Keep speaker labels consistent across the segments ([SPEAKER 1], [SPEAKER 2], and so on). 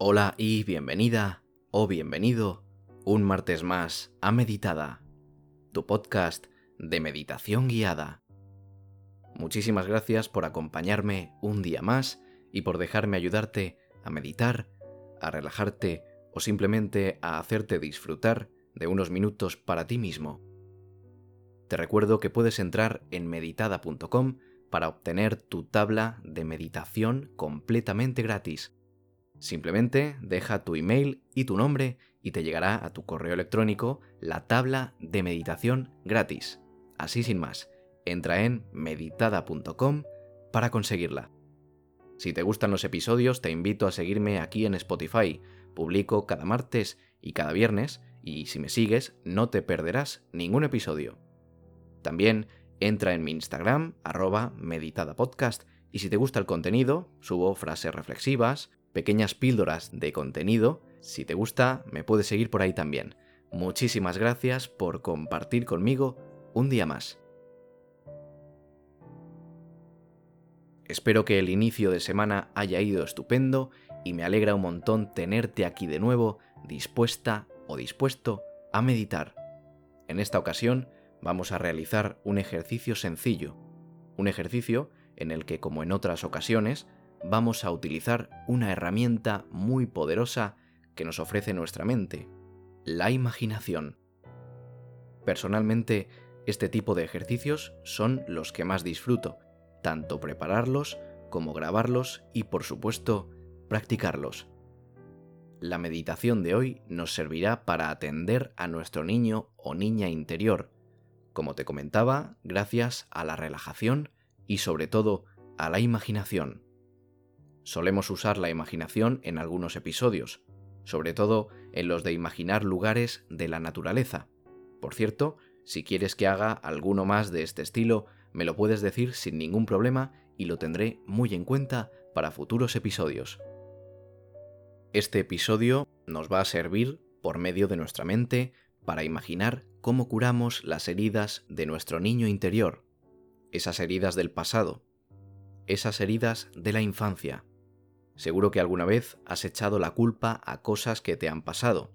[SPEAKER 1] Hola y bienvenida o bienvenido un martes más a Meditada, tu podcast de meditación guiada. Muchísimas gracias por acompañarme un día más y por dejarme ayudarte a meditar, a relajarte o simplemente a hacerte disfrutar de unos minutos para ti mismo. Te recuerdo que puedes entrar en meditada.com para obtener tu tabla de meditación completamente gratis. Simplemente deja tu email y tu nombre y te llegará a tu correo electrónico la tabla de meditación gratis. Así sin más, entra en meditada.com para conseguirla. Si te gustan los episodios, te invito a seguirme aquí en Spotify. Publico cada martes y cada viernes, y si me sigues, no te perderás ningún episodio. También entra en mi Instagram, arroba meditadapodcast, y si te gusta el contenido, subo frases reflexivas, pequeñas píldoras de contenido. Si te gusta, me puedes seguir por ahí también. Muchísimas gracias por compartir conmigo un día más. Espero que el inicio de semana haya ido estupendo y me alegra un montón tenerte aquí de nuevo, dispuesta o dispuesto a meditar. En esta ocasión vamos a realizar un ejercicio sencillo, un ejercicio en el que, como en otras ocasiones, vamos a utilizar una herramienta muy poderosa que nos ofrece nuestra mente, la imaginación. Personalmente, este tipo de ejercicios son los que más disfruto, tanto prepararlos como grabarlos y por supuesto practicarlos. La meditación de hoy nos servirá para atender a nuestro niño o niña interior, como te comentaba, gracias a la relajación y sobre todo a la imaginación. Solemos usar la imaginación en algunos episodios, sobre todo en los de imaginar lugares de la naturaleza. Por cierto, si quieres que haga alguno más de este estilo, me lo puedes decir sin ningún problema y lo tendré muy en cuenta para futuros episodios. Este episodio nos va a servir, por medio de nuestra mente, para imaginar cómo curamos las heridas de nuestro niño interior, esas heridas del pasado, esas heridas de la infancia. Seguro que alguna vez has echado la culpa a cosas que te han pasado.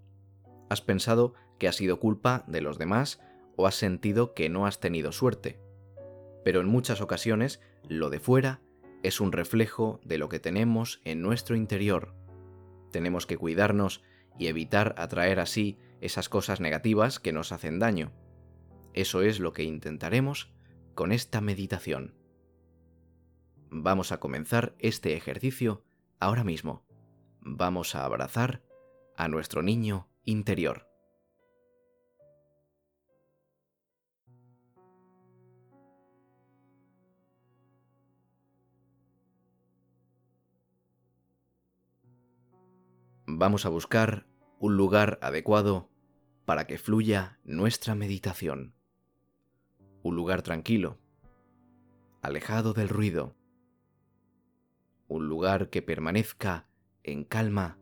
[SPEAKER 1] Has pensado que ha sido culpa de los demás o has sentido que no has tenido suerte pero en muchas ocasiones lo de fuera es un reflejo de lo que tenemos en nuestro interior. Tenemos que cuidarnos y evitar atraer así esas cosas negativas que nos hacen daño. Eso es lo que intentaremos con esta meditación. Vamos a comenzar este ejercicio ahora mismo. Vamos a abrazar a nuestro niño interior. vamos a buscar un lugar adecuado para que fluya nuestra meditación. Un lugar tranquilo, alejado del ruido. Un lugar que permanezca en calma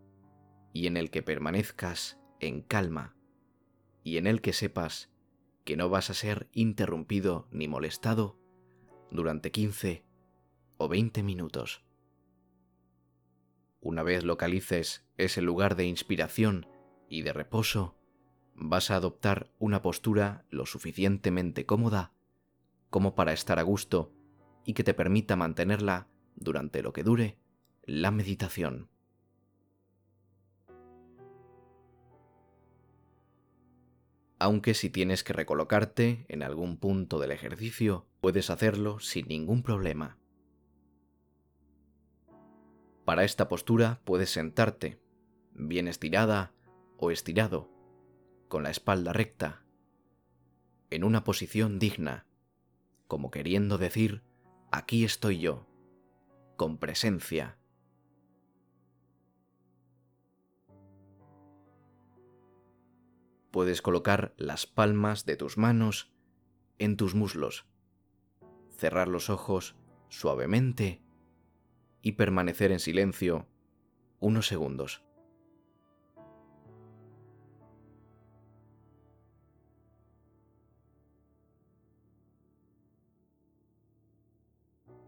[SPEAKER 1] y en el que permanezcas en calma y en el que sepas que no vas a ser interrumpido ni molestado durante 15 o 20 minutos. Una vez localices ese lugar de inspiración y de reposo, vas a adoptar una postura lo suficientemente cómoda como para estar a gusto y que te permita mantenerla durante lo que dure la meditación. Aunque si tienes que recolocarte en algún punto del ejercicio, puedes hacerlo sin ningún problema. Para esta postura puedes sentarte, bien estirada o estirado, con la espalda recta, en una posición digna, como queriendo decir, aquí estoy yo, con presencia. Puedes colocar las palmas de tus manos en tus muslos, cerrar los ojos suavemente y permanecer en silencio unos segundos.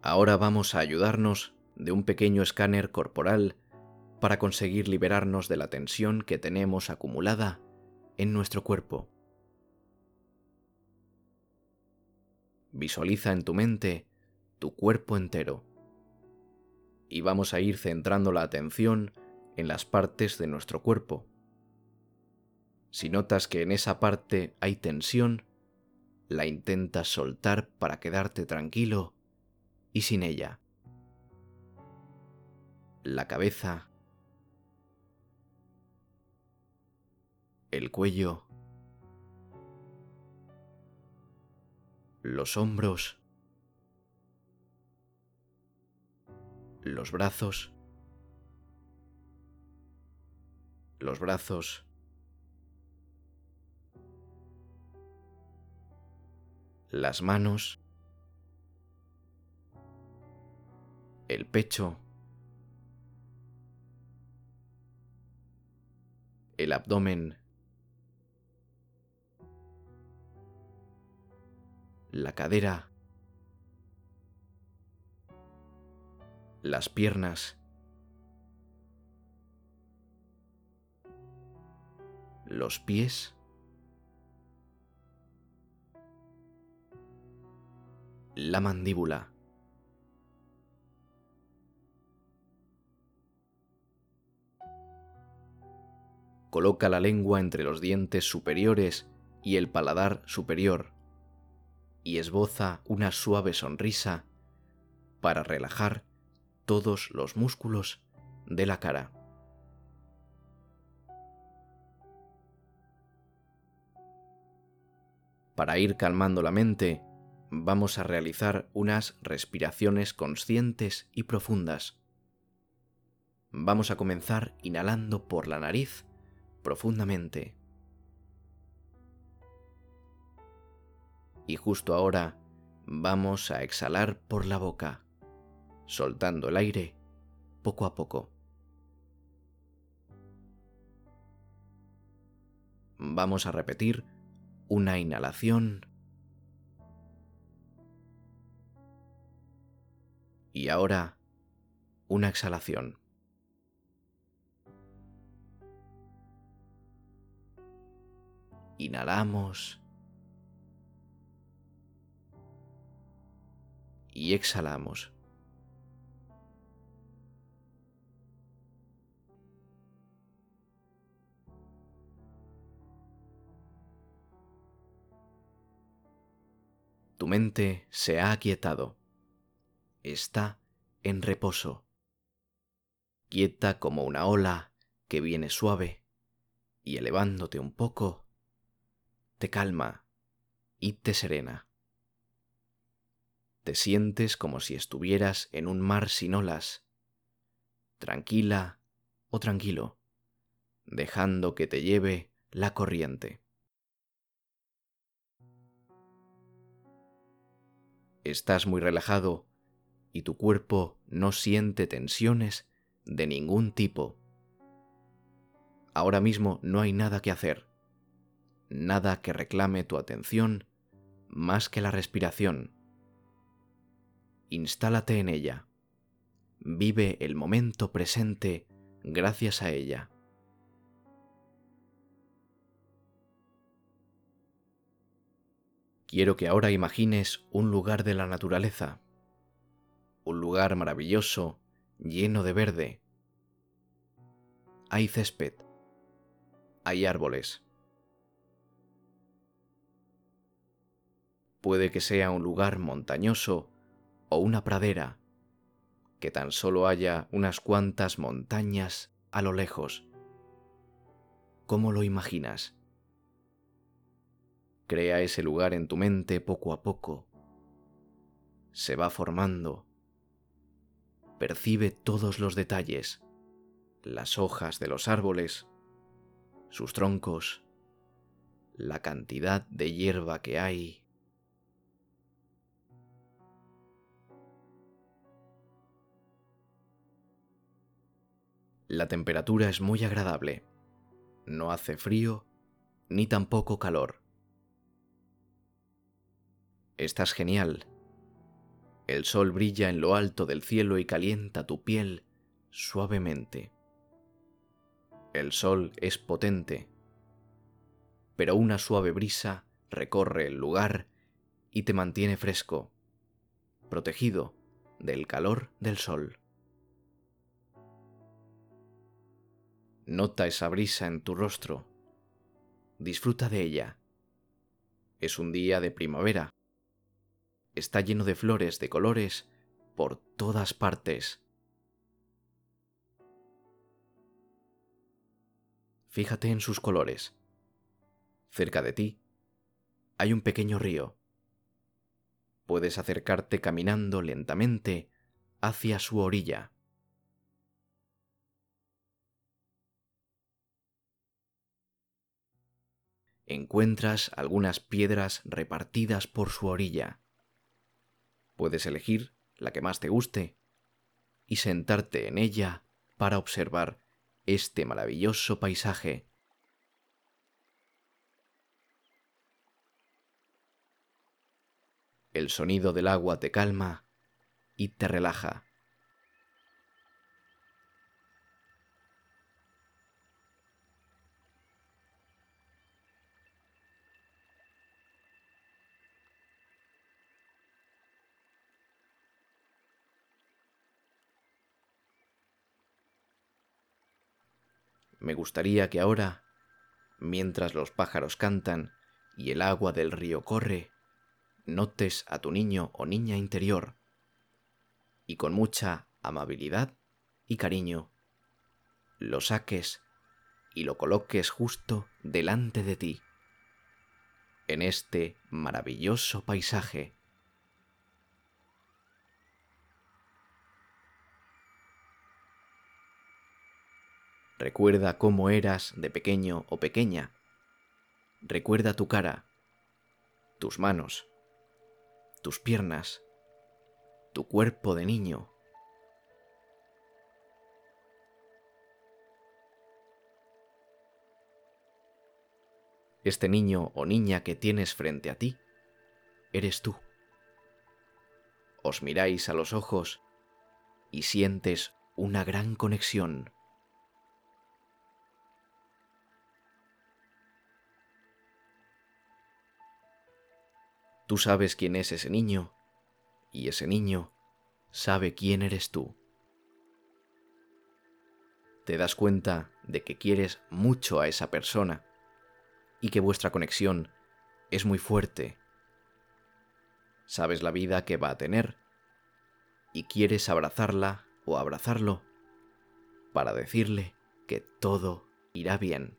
[SPEAKER 1] Ahora vamos a ayudarnos de un pequeño escáner corporal para conseguir liberarnos de la tensión que tenemos acumulada en nuestro cuerpo. Visualiza en tu mente tu cuerpo entero y vamos a ir centrando la atención en las partes de nuestro cuerpo. Si notas que en esa parte hay tensión, la intentas soltar para quedarte tranquilo y sin ella. La cabeza, el cuello, los hombros, los brazos, los brazos, las manos, el pecho, el abdomen, la cadera, las piernas, los pies, la mandíbula. Coloca la lengua entre los dientes superiores y el paladar superior y esboza una suave sonrisa para relajar todos los músculos de la cara. Para ir calmando la mente, vamos a realizar unas respiraciones conscientes y profundas. Vamos a comenzar inhalando por la nariz profundamente. Y justo ahora vamos a exhalar por la boca, soltando el aire poco a poco. Vamos a repetir una inhalación Y ahora, una exhalación. Inhalamos. Y exhalamos. Tu mente se ha aquietado está en reposo, quieta como una ola que viene suave y elevándote un poco, te calma y te serena. Te sientes como si estuvieras en un mar sin olas, tranquila o tranquilo, dejando que te lleve la corriente. Estás muy relajado y tu cuerpo no siente tensiones de ningún tipo. Ahora mismo no hay nada que hacer, nada que reclame tu atención más que la respiración. Instálate en ella. Vive el momento presente gracias a ella. Quiero que ahora imagines un lugar de la naturaleza un lugar maravilloso, lleno de verde. Hay césped, hay árboles. Puede que sea un lugar montañoso o una pradera, que tan solo haya unas cuantas montañas a lo lejos. ¿Cómo lo imaginas? Crea ese lugar en tu mente poco a poco. Se va formando percibe todos los detalles, las hojas de los árboles, sus troncos, la cantidad de hierba que hay. La temperatura es muy agradable. No hace frío ni tampoco calor. Estás genial el sol brilla en lo alto del cielo y calienta tu piel suavemente. El sol es potente, pero una suave brisa recorre el lugar y te mantiene fresco, protegido del calor del sol. Nota esa brisa en tu rostro. Disfruta de ella. Es un día de primavera. Está lleno de flores de colores por todas partes. Fíjate en sus colores. Cerca de ti hay un pequeño río. Puedes acercarte caminando lentamente hacia su orilla. Encuentras algunas piedras repartidas por su orilla. Puedes elegir la que más te guste y sentarte en ella para observar este maravilloso paisaje. El sonido del agua te calma y te relaja. Me gustaría que ahora, mientras los pájaros cantan y el agua del río corre, notes a tu niño o niña interior y con mucha amabilidad y cariño lo saques y lo coloques justo delante de ti, en este maravilloso paisaje. Recuerda cómo eras de pequeño o pequeña. Recuerda tu cara, tus manos, tus piernas, tu cuerpo de niño. Este niño o niña que tienes frente a ti, eres tú. Os miráis a los ojos y sientes una gran conexión. Tú sabes quién es ese niño y ese niño sabe quién eres tú. Te das cuenta de que quieres mucho a esa persona y que vuestra conexión es muy fuerte. Sabes la vida que va a tener y quieres abrazarla o abrazarlo para decirle que todo irá bien.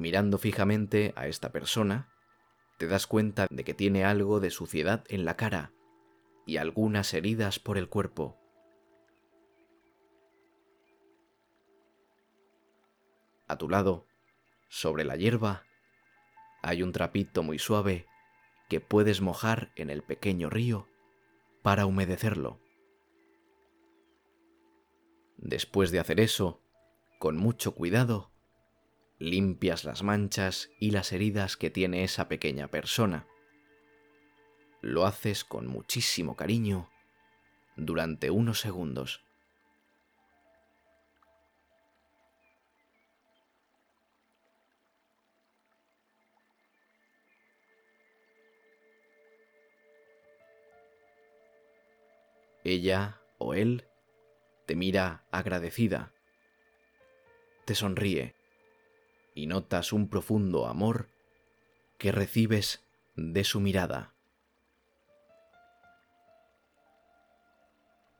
[SPEAKER 1] Mirando fijamente a esta persona, te das cuenta de que tiene algo de suciedad en la cara y algunas heridas por el cuerpo. A tu lado, sobre la hierba, hay un trapito muy suave que puedes mojar en el pequeño río para humedecerlo. Después de hacer eso, con mucho cuidado, limpias las manchas y las heridas que tiene esa pequeña persona. Lo haces con muchísimo cariño durante unos segundos. Ella o él te mira agradecida, te sonríe y notas un profundo amor que recibes de su mirada.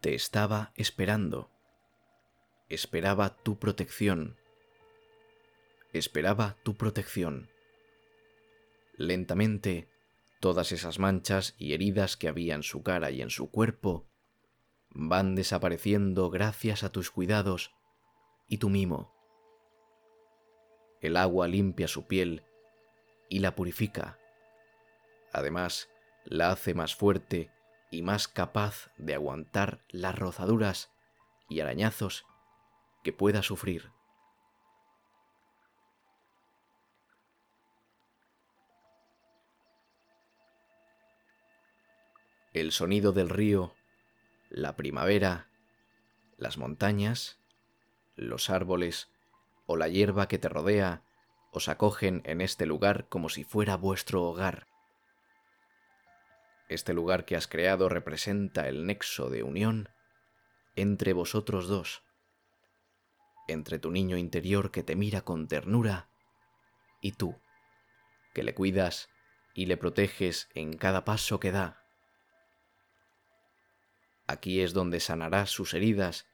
[SPEAKER 1] Te estaba esperando. Esperaba tu protección. Esperaba tu protección. Lentamente, todas esas manchas y heridas que había en su cara y en su cuerpo van desapareciendo gracias a tus cuidados y tu mimo. El agua limpia su piel y la purifica. Además, la hace más fuerte y más capaz de aguantar las rozaduras y arañazos que pueda sufrir. El sonido del río, la primavera las montañas, los árboles o la hierba que te rodea os acogen en este lugar como si fuera vuestro hogar. Este lugar que has creado representa el nexo de unión entre vosotros dos, entre tu niño interior que te mira con ternura y tú, que le cuidas y le proteges en cada paso que da. Aquí es donde sanarás sus heridas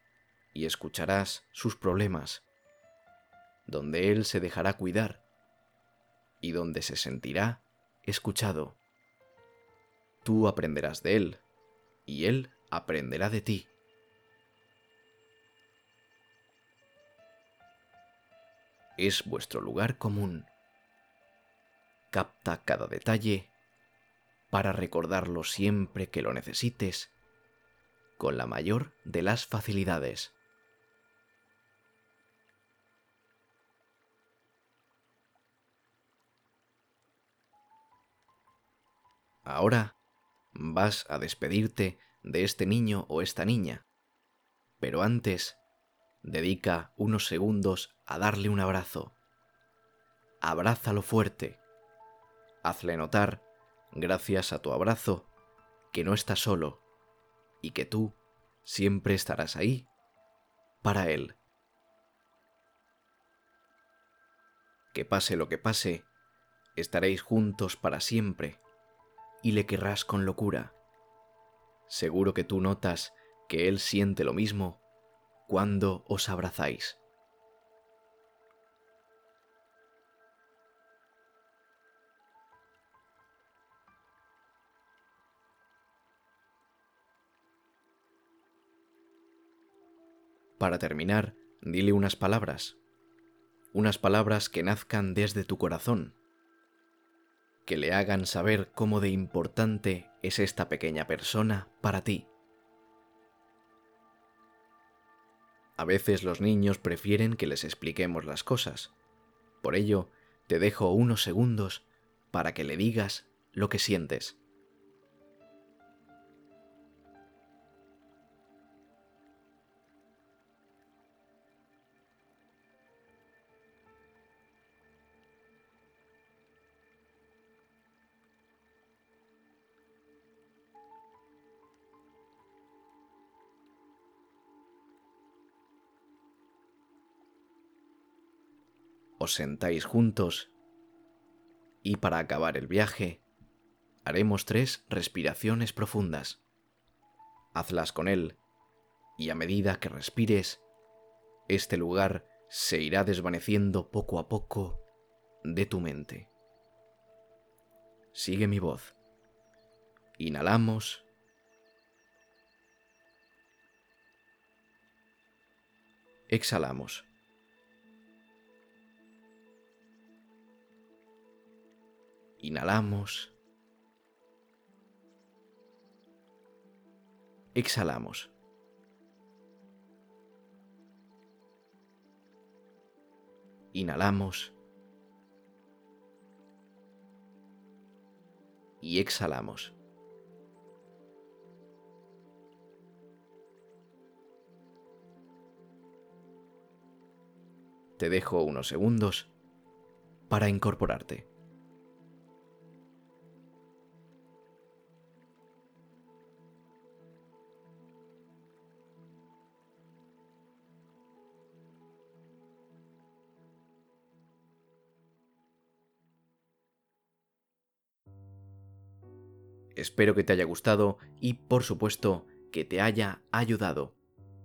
[SPEAKER 1] y escucharás sus problemas, donde Él se dejará cuidar y donde se sentirá escuchado. Tú aprenderás de Él y Él aprenderá de ti. Es vuestro lugar común capta cada detalle para recordarlo siempre que lo necesites con la mayor de las facilidades. Ahora vas a despedirte de este niño o esta niña, pero antes dedica unos segundos a darle un abrazo. Abrázalo fuerte Hazle notar, gracias a tu abrazo, que no estás solo y que tú siempre estarás ahí para él. Que pase lo que pase, estaréis juntos para siempre y le querrás con locura. Seguro que tú notas que él siente lo mismo cuando os abrazáis. Para terminar, dile unas palabras, unas palabras que nazcan desde tu corazón, que le hagan saber cómo de importante es esta pequeña persona para ti. A veces los niños prefieren que les expliquemos las cosas. Por ello, te dejo unos segundos para que le digas lo que sientes. Os sentáis juntos y para acabar el viaje haremos tres respiraciones profundas. Hazlas con él y a medida que respires, este lugar se irá desvaneciendo poco a poco de tu mente. Sigue mi voz. Inhalamos. Exhalamos. Inhalamos. Exhalamos. Inhalamos. Y exhalamos. Te dejo unos segundos para incorporarte. Espero que te haya gustado y por supuesto que te haya ayudado.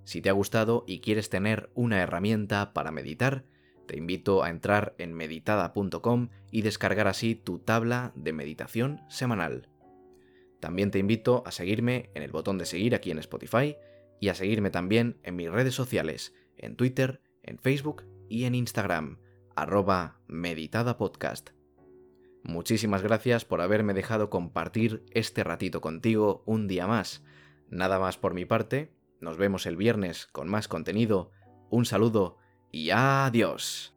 [SPEAKER 1] Si te ha gustado y quieres tener una herramienta para meditar, te invito a entrar en meditada.com y descargar así tu tabla de meditación semanal. También te invito a seguirme en el botón de seguir aquí en Spotify y a seguirme también en mis redes sociales, en Twitter, en Facebook y en Instagram, arroba meditadapodcast. Muchísimas gracias por haberme dejado compartir este ratito contigo un día más. Nada más por mi parte, nos vemos el viernes con más contenido. Un saludo y adiós.